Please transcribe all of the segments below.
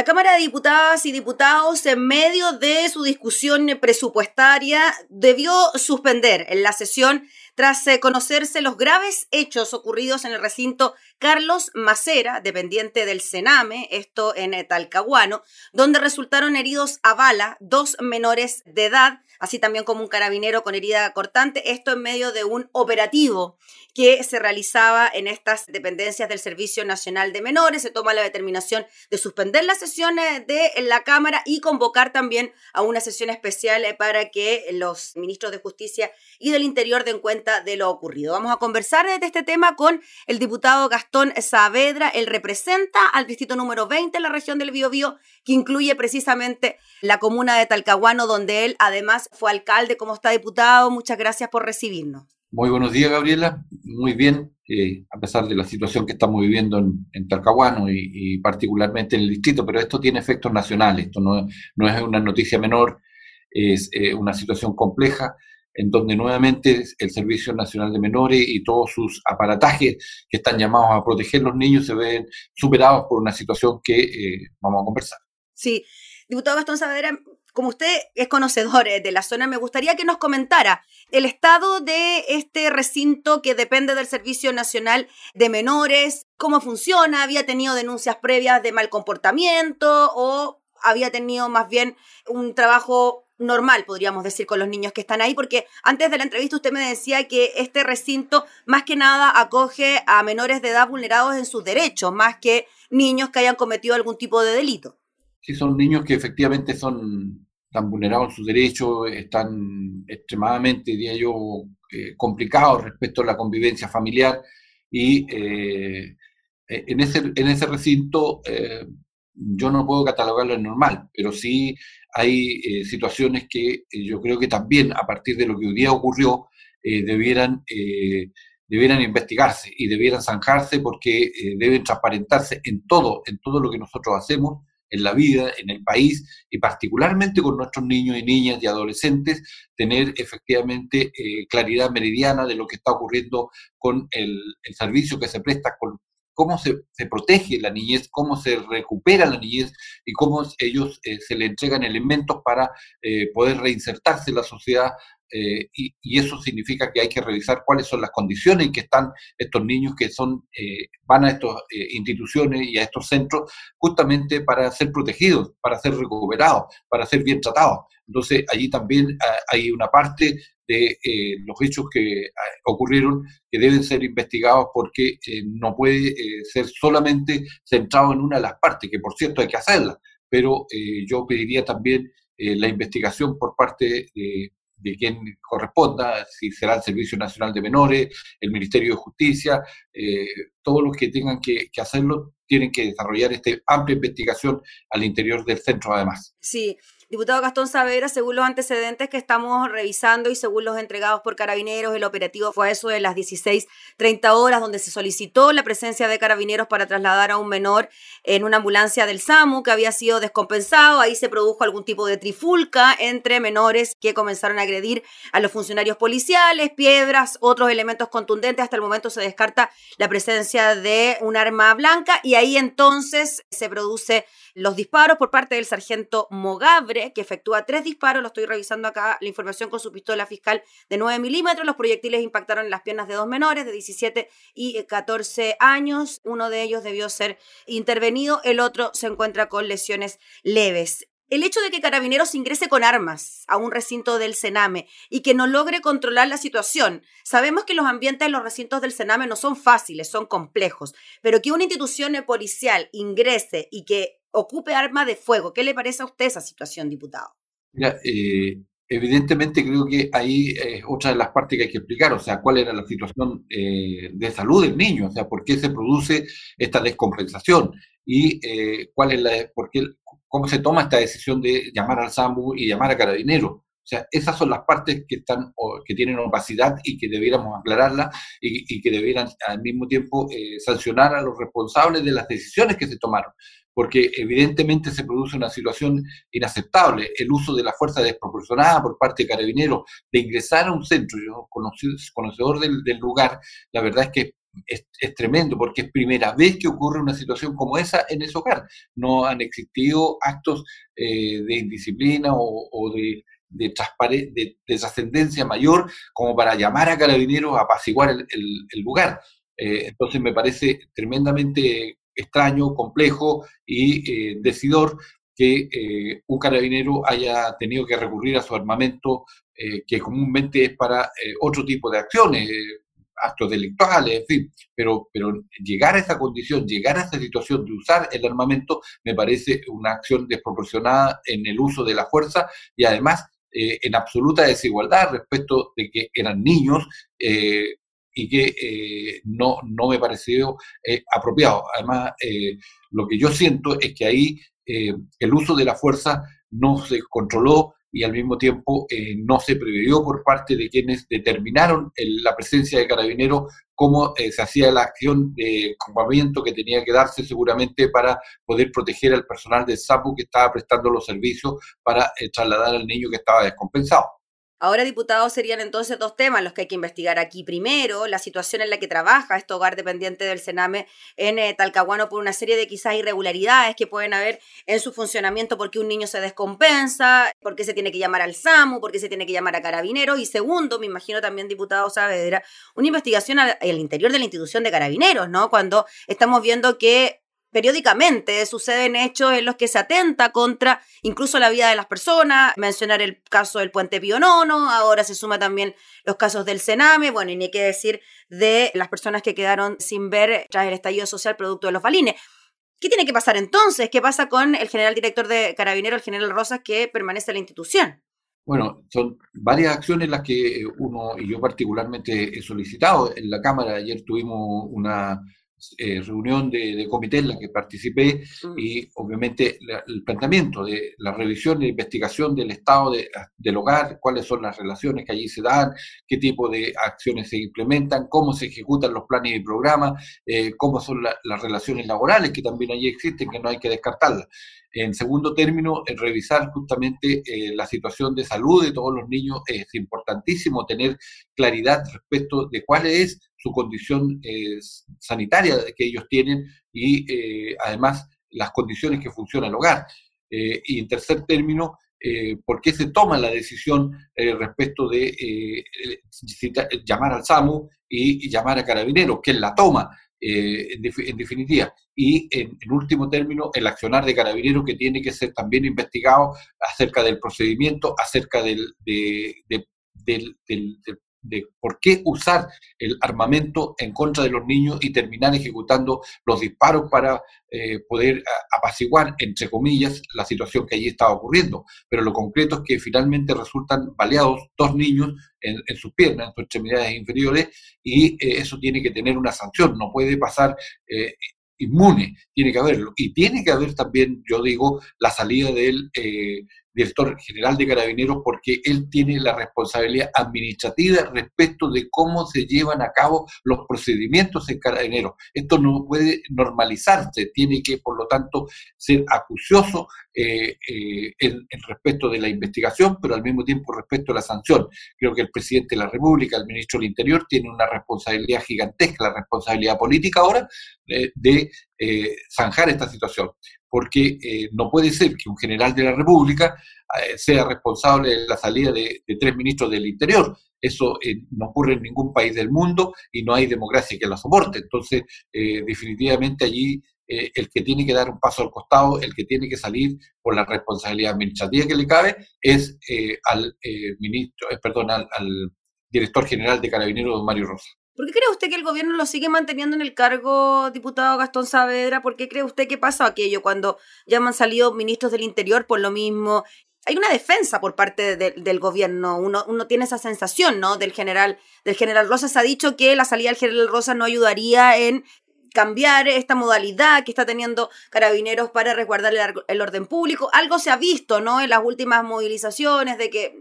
La Cámara de Diputadas y Diputados, en medio de su discusión presupuestaria, debió suspender en la sesión tras eh, conocerse los graves hechos ocurridos en el recinto Carlos Macera, dependiente del Sename, esto en Talcahuano, donde resultaron heridos a bala dos menores de edad así también como un carabinero con herida cortante, esto en medio de un operativo que se realizaba en estas dependencias del Servicio Nacional de Menores. Se toma la determinación de suspender las de la Cámara y convocar también a una sesión especial para que los ministros de Justicia y del Interior den cuenta de lo ocurrido. Vamos a conversar de este tema con el diputado Gastón Saavedra. Él representa al distrito número 20 en la región del Biobío, que incluye precisamente la comuna de Talcahuano, donde él además fue alcalde, como está diputado. Muchas gracias por recibirnos. Muy buenos días, Gabriela. Muy bien, eh, a pesar de la situación que estamos viviendo en, Talcahuano y, particularmente en el distrito, pero esto tiene efectos nacionales. Esto no, no es una noticia menor, es eh, una situación compleja en donde nuevamente el Servicio Nacional de Menores y todos sus aparatajes que están llamados a proteger a los niños se ven superados por una situación que eh, vamos a conversar. Sí, diputado Gastón Saavedra, como usted es conocedor eh, de la zona, me gustaría que nos comentara el estado de este recinto que depende del Servicio Nacional de Menores, cómo funciona, había tenido denuncias previas de mal comportamiento o había tenido más bien un trabajo normal, podríamos decir, con los niños que están ahí, porque antes de la entrevista usted me decía que este recinto más que nada acoge a menores de edad vulnerados en sus derechos, más que niños que hayan cometido algún tipo de delito. Sí, son niños que efectivamente son tan vulnerados en sus derechos, están extremadamente, diría yo, eh, complicados respecto a la convivencia familiar y eh, e, en, ese, en ese recinto eh, yo no puedo catalogarlo en normal, pero sí hay situaciones que yo creo que también a partir de lo que hoy día ocurrió debieran debieran investigarse y debieran zanjarse porque deben transparentarse en todo, en todo lo que nosotros hacemos en la vida, en el país y particularmente con nuestros niños y niñas y adolescentes, tener efectivamente eh, claridad meridiana de lo que está ocurriendo con el, servicio que se presta, con cómo se, protege la niñez, cómo se recupera la niñez y cómo ellos eh, se le entregan elementos para eh, poder reinsertarse en la sociedad eh, y, eso significa que hay que revisar cuáles son las condiciones en que están estos niños que son eh, van a estas eh, instituciones y a estos centros justamente para ser protegidos, para ser recuperados, para ser bien tratados. Entonces allí también ah, hay una parte de los hechos que ah, ocurrieron que deben ser investigados porque no puede ser solamente centrado en una de las partes, que por cierto hay que hacerla, pero yo pediría también la investigación por parte de de quien corresponda, si será el Servicio Nacional de Menores, el Ministerio de Justicia, eh, todos los que tengan que, que, hacerlo tienen que desarrollar esta amplia investigación al interior del centro además. Sí, Diputado Gastón Saavedra, según los antecedentes que estamos revisando y según los entregados por carabineros, el operativo fue a eso de las 16.30 horas, donde se solicitó la presencia de carabineros para trasladar a un menor en una ambulancia del SAMU que había sido descompensado. Ahí se produjo algún tipo de trifulca entre menores que comenzaron a agredir a los funcionarios policiales, piedras, otros elementos contundentes. Hasta el momento se descarta la presencia de un arma blanca y ahí entonces se produce los disparos por parte del sargento Mogabre, que efectúa tres disparos, lo estoy revisando acá, la información con su pistola fiscal de 9 milímetros, los proyectiles impactaron en las piernas de dos menores de 17 y 14 años, uno de ellos debió ser intervenido, el otro se encuentra con lesiones leves. El hecho de que Carabineros ingrese con armas a un recinto del Sename y que no logre controlar la situación. Sabemos que los ambientes en los recintos del Sename no son fáciles, son complejos, pero que una institución policial ingrese y que ocupe arma de fuego. ¿Qué le parece a usted esa situación, diputado? Mira, eh, evidentemente creo que ahí es otra de las partes que hay que explicar, o sea, cuál era la situación eh, de salud del niño, o sea, por qué se produce esta descompensación y eh, cuál es la, por qué, cómo se toma esta decisión de llamar al SAMU y llamar a Carabinero. O sea, esas son las partes que están que tienen opacidad y que debiéramos aclararla y, que debieran al mismo tiempo sancionar a los responsables de las decisiones que se tomaron porque evidentemente se produce una situación inaceptable, el uso de la fuerza desproporcionada por parte de carabineros, de ingresar a un centro, yo conocedor del, lugar, la verdad es que es, tremendo porque es primera vez que ocurre una situación como esa en ese hogar. No han existido actos eh, de indisciplina o, de, de, de, trascendencia mayor como para llamar a carabineros a apaciguar el, lugar. Eh, entonces me parece tremendamente extraño, complejo y decidor que un carabinero haya tenido que recurrir a su armamento que comúnmente es para otro tipo de acciones, actos delictuales, en fin, pero, pero llegar a esa condición, llegar a esa situación de usar el armamento, me parece una acción desproporcionada en el uso de la fuerza y además eh, en absoluta desigualdad respecto de que eran niños eh, y que eh, no, no me pareció apropiado. Además, lo que yo siento es que ahí el uso de la fuerza no se controló y al mismo tiempo eh, no se previó por parte de quienes determinaron la presencia de carabineros cómo eh, se hacía la acción de campamento que tenía que darse seguramente para poder proteger al personal del SAPU que estaba prestando los servicios para eh, trasladar al niño que estaba descompensado. Ahora, diputados, serían entonces dos temas los que hay que investigar aquí. Primero, la situación en la que trabaja este hogar dependiente del Sename en eh, Talcahuano por una serie de quizás irregularidades que pueden haber en su funcionamiento, porque un niño se descompensa, porque se tiene que llamar al SAMU, porque se tiene que llamar a Carabineros. Y segundo, me imagino también, diputado Saavedra, una investigación al, al interior de la institución de Carabineros, ¿no? Cuando estamos viendo que periódicamente suceden hechos en los que se atenta contra incluso la vida de las personas, mencionar el caso del puente Pío Nono, ahora se suma también los casos del Sename, bueno, y ni qué decir de las personas que quedaron sin ver tras el estallido social producto de los balines. ¿Qué tiene que pasar entonces? ¿Qué pasa con el general director de Carabinero, el general Rosas, que permanece en la institución? Bueno, son varias acciones las que uno y yo particularmente he solicitado. En la Cámara ayer tuvimos una eh, reunión de, comité en la que participé mm. y obviamente el planteamiento de la revisión e investigación del estado del hogar, cuáles son las relaciones que allí se dan, qué tipo de acciones se implementan, cómo se ejecutan los planes y programas, eh, cómo son las relaciones laborales que también allí existen, que no hay que descartarlas. En segundo término, en revisar justamente eh, la situación de salud de todos los niños. Es importantísimo tener claridad respecto de cuál es su condición eh, sanitaria que ellos tienen y eh, además las condiciones que funciona el hogar. y en tercer término, por qué se toma la decisión respecto de llamar al SAMU y, y, llamar a Carabineros, que la toma. Eh, en, definitiva. Y en, último término, el accionar de carabineros que tiene que ser también investigado acerca del procedimiento, acerca del, del, de por qué usar el armamento en contra de los niños y terminar ejecutando los disparos para eh, poder apaciguar, entre comillas, la situación que allí estaba ocurriendo. Pero lo concreto es que finalmente resultan baleados dos niños en, sus piernas, en sus extremidades inferiores, y eh, eso tiene que tener una sanción, no puede pasar eh, inmune, tiene que haberlo. Y tiene que haber también, yo digo, la salida del director general de carabineros porque él tiene la responsabilidad administrativa respecto de cómo se llevan a cabo los procedimientos en carabineros. Esto no puede normalizarse, tiene que, por lo tanto, ser acucioso eh, eh, en, respecto de la investigación, pero al mismo tiempo respecto a la sanción. Creo que el presidente de la República, el ministro del Interior, tiene una responsabilidad gigantesca, la responsabilidad política ahora, eh, de zanjar esta situación porque eh, no puede ser que un general de la República eh, sea responsable de la salida de, tres ministros del Interior. Eso eh, no ocurre en ningún país del mundo y no hay democracia que la soporte. Entonces, definitivamente allí el que tiene que dar un paso al costado, el que tiene que salir por la responsabilidad administrativa que le cabe, es al ministro, perdón, al, al director general de Carabineros, Mario Rosa. ¿Por qué cree usted que el gobierno lo sigue manteniendo en el cargo, diputado Gastón Saavedra? ¿Por qué cree usted que pasa aquello cuando ya han salido ministros del Interior por lo mismo? Hay una defensa por parte del gobierno, uno, uno, tiene esa sensación, ¿no? Del general, del general Rosas ha dicho que la salida del general Rosas no ayudaría en cambiar esta modalidad que está teniendo carabineros para resguardar el, orden público. Algo se ha visto, ¿no? En las últimas movilizaciones de que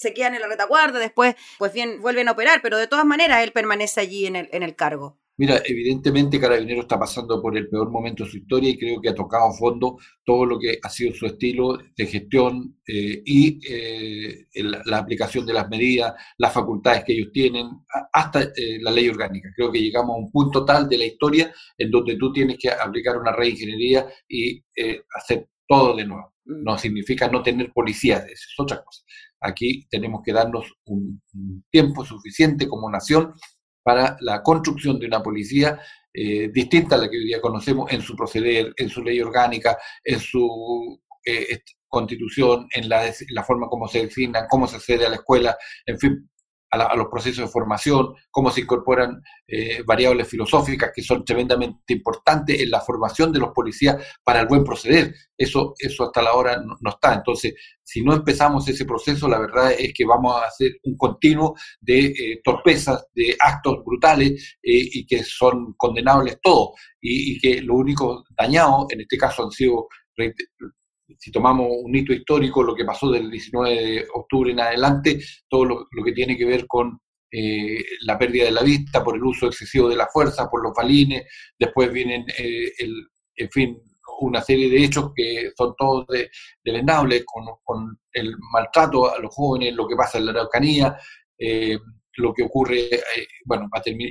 se quedan en la retaguardia, después, pues bien, vuelven a operar, pero de todas maneras él permanece allí en el, en el cargo. Mira, evidentemente Carabinero está pasando por el peor momento de su historia y creo que ha tocado a fondo todo lo que ha sido su estilo de gestión eh, y eh, la aplicación de las medidas, las facultades que ellos tienen, hasta eh, la ley orgánica. Creo que llegamos a un punto tal de la historia en donde tú tienes que aplicar una reingeniería y hacer todo de nuevo. Mm. No significa no tener policías, es otra cosa. Aquí tenemos que darnos un tiempo suficiente como nación para la construcción de una policía eh, distinta a la que hoy día conocemos en su proceder, en su ley orgánica, en su eh, constitución, en la, la, forma como se designan, cómo se accede a la escuela, en fin, a, los procesos de formación, cómo se incorporan eh, variables filosóficas que son tremendamente importantes en la formación de los policías para el buen proceder. Eso, eso hasta la hora no, está. Entonces, si no empezamos ese proceso, la verdad es que vamos a hacer un continuo de eh, torpezas, de actos brutales eh, y que son condenables todos. Y, y, que lo único dañado, en este caso han sido si tomamos un hito histórico, lo que pasó del 19 de octubre en adelante, todo lo, que tiene que ver con eh, la pérdida de la vista por el uso excesivo de la fuerza, por los balines, después vienen, eh, el, en fin, una serie de hechos que son todos de, con, con, el maltrato a los jóvenes, lo que pasa en la Araucanía, eh, lo que ocurre, eh, bueno,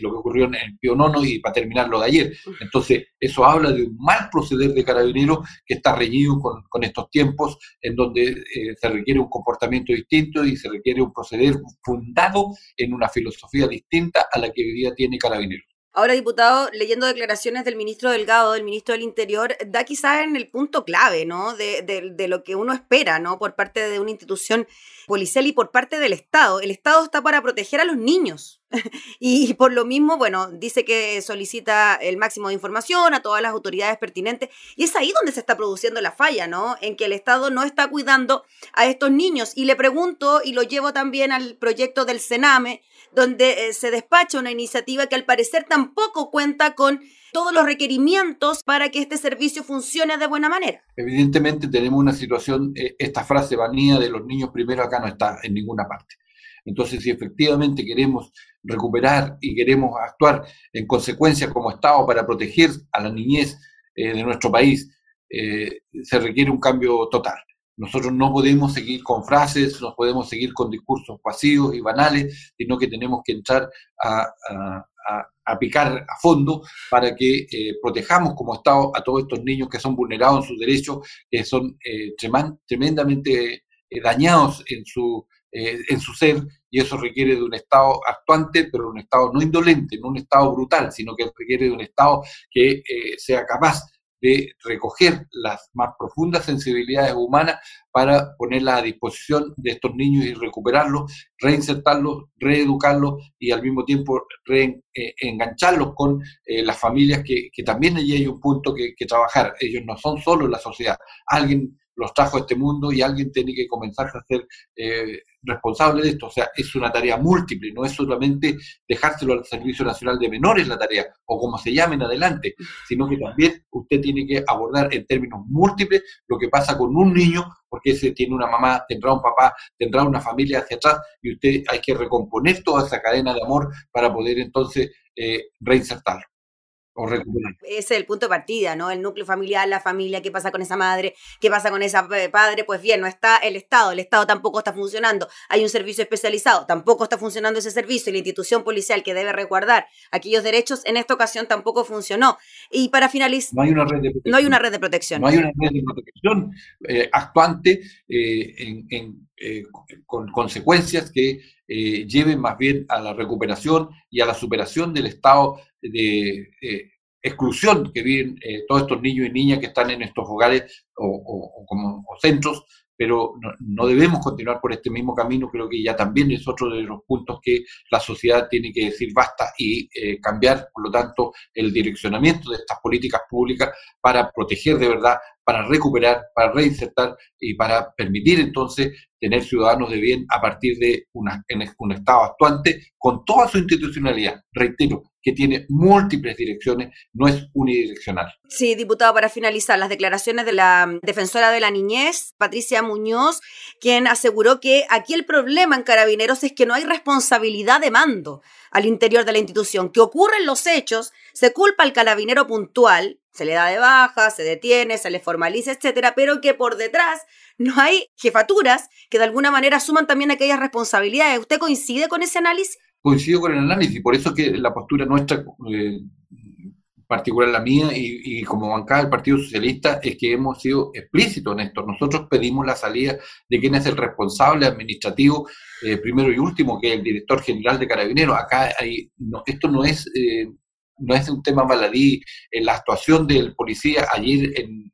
lo que ocurrió en el Pío Nono y para terminar lo de ayer. Entonces, eso habla de un mal proceder de carabineros que está reñido con, con estos tiempos en donde eh, se requiere un comportamiento distinto y se requiere un proceder fundado en una filosofía distinta a la que hoy día tiene carabineros. Ahora, diputado, leyendo declaraciones del ministro Delgado, del ministro del Interior, da quizás en el punto clave, ¿no? De, de, lo que uno espera, ¿no? Por parte de una institución policial y por parte del Estado. El Estado está para proteger a los niños. y, por lo mismo, bueno, dice que solicita el máximo de información a todas las autoridades pertinentes. Y es ahí donde se está produciendo la falla, ¿no? En que el Estado no está cuidando a estos niños. Y le pregunto, y lo llevo también al proyecto del Sename, donde eh, se despacha una iniciativa que al parecer tampoco cuenta con todos los requerimientos para que este servicio funcione de buena manera. Evidentemente tenemos una situación, eh, esta frase vanía de los niños primero acá no está en ninguna parte. Entonces, si efectivamente queremos recuperar y queremos actuar en consecuencia como Estado para proteger a la niñez eh, de nuestro país, se requiere un cambio total. Nosotros no podemos seguir con frases, no podemos seguir con discursos pasivos y banales, sino que tenemos que entrar a, picar a fondo para que eh, protejamos como Estado a todos estos niños que son vulnerados en sus derechos, que son eh, tremendamente eh, dañados en su, en su ser, y eso requiere de un Estado actuante, pero un Estado no indolente, no un Estado brutal, sino que requiere de un Estado que sea capaz de recoger las más profundas sensibilidades humanas para ponerlas a disposición de estos niños y recuperarlos, reinsertarlos, reeducarlos y al mismo tiempo reengancharlos eh, con eh, las familias que, que, también allí hay un punto que, que trabajar. Ellos no son solo la sociedad. Alguien los trajo a este mundo y alguien tiene que comenzar a ser eh, responsable de esto. O sea, es una tarea múltiple, no es solamente dejárselo al Servicio Nacional de Menores la tarea, o como se llamen adelante, sino que también usted tiene que abordar en términos múltiples lo que pasa con un niño, porque ese tiene una mamá, tendrá un papá, tendrá una familia hacia atrás, y usted hay que recomponer toda esa cadena de amor para poder entonces eh, reinsertarlo. Ese es el punto de partida, ¿no? El núcleo familiar, la familia, qué pasa con esa madre, qué pasa con ese eh, padre, pues bien, no está el Estado, el Estado tampoco está funcionando, hay un servicio especializado, tampoco está funcionando ese servicio y la institución policial que debe resguardar aquellos derechos en esta ocasión tampoco funcionó. Y para finalizar, no hay una red de protección. No hay una red de protección. No hay una red de protección eh, actuante eh, con consecuencias que lleven más bien a la recuperación y a la superación del estado de eh, exclusión que viven eh, todos estos niños y niñas que están en estos hogares o, como, centros, pero no, debemos continuar por este mismo camino, creo que ya también es otro de los puntos que la sociedad tiene que decir basta y eh, cambiar, por lo tanto, el direccionamiento de estas políticas públicas para proteger de verdad, para recuperar, para reinsertar y para permitir entonces tener ciudadanos de bien a partir de una, un Estado actuante con toda su institucionalidad. Reitero, que tiene múltiples direcciones, no es unidireccional. Sí, diputado, para finalizar, las declaraciones de la defensora de la niñez, Patricia Muñoz, quien aseguró que aquí el problema en carabineros es que no hay responsabilidad de mando al interior de la institución, que ocurren los hechos, se culpa al carabinero puntual, se le da de baja, se detiene, se le formaliza, etcétera, pero que por detrás no hay jefaturas que de alguna manera asuman también aquellas responsabilidades. ¿Usted coincide con ese análisis? Coincido con el análisis, por eso que la postura nuestra, eh, particular la mía y, como bancada del Partido Socialista, es que hemos sido explícitos en esto. Nosotros pedimos la salida de quien es el responsable administrativo, eh, primero y último, que es el director general de Carabineros. Acá hay, no, esto no es... Eh, no es un tema baladí, en la actuación del policía ayer en,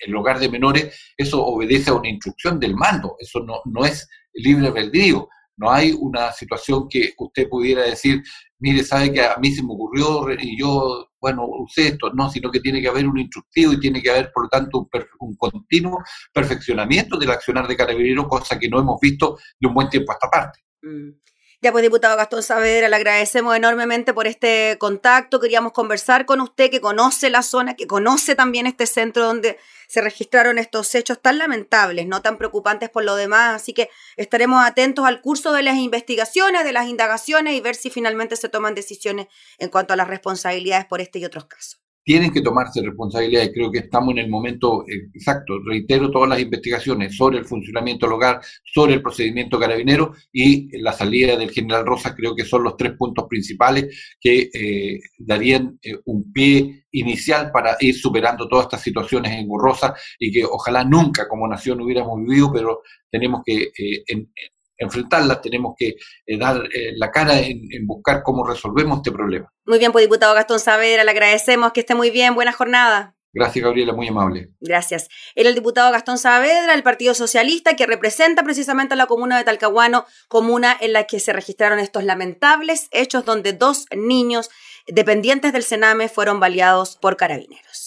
el hogar de menores, eso obedece a una instrucción del mando, eso no, no es libre albedrío. No hay una situación que usted pudiera decir, mire, sabe que a mí se me ocurrió y yo, bueno, usé esto. No, sino que tiene que haber un instructivo y tiene que haber, por lo tanto, un, continuo perfeccionamiento del accionar de carabinero, cosa que no hemos visto de un buen tiempo a esta parte. Mm. Ya pues, diputado Gastón Saavedra, le agradecemos enormemente por este contacto. Queríamos conversar con usted, que conoce la zona, que conoce también este centro donde se registraron estos hechos tan lamentables, no tan preocupantes por lo demás. Así que estaremos atentos al curso de las investigaciones, de las indagaciones y ver si finalmente se toman decisiones en cuanto a las responsabilidades por este y otros casos tienen que tomarse responsabilidades. Creo que estamos en el momento exacto. Reitero todas las investigaciones sobre el funcionamiento del hogar, sobre el procedimiento carabinero y la salida del general Rosa. Creo que son los tres puntos principales que eh, darían eh, un pie inicial para ir superando todas estas situaciones en Rosa y que ojalá nunca como nación hubiéramos vivido, pero tenemos que eh, enfrentarlas, tenemos que eh, dar eh, la cara en, buscar cómo resolvemos este problema. Muy bien, pues diputado Gastón Saavedra, le agradecemos que esté muy bien, buena jornada. Gracias, Gabriela, muy amable. Gracias. Era el diputado Gastón Saavedra, del Partido Socialista, que representa precisamente a la comuna de Talcahuano, comuna en la que se registraron estos lamentables hechos donde dos niños dependientes del Sename fueron baleados por carabineros.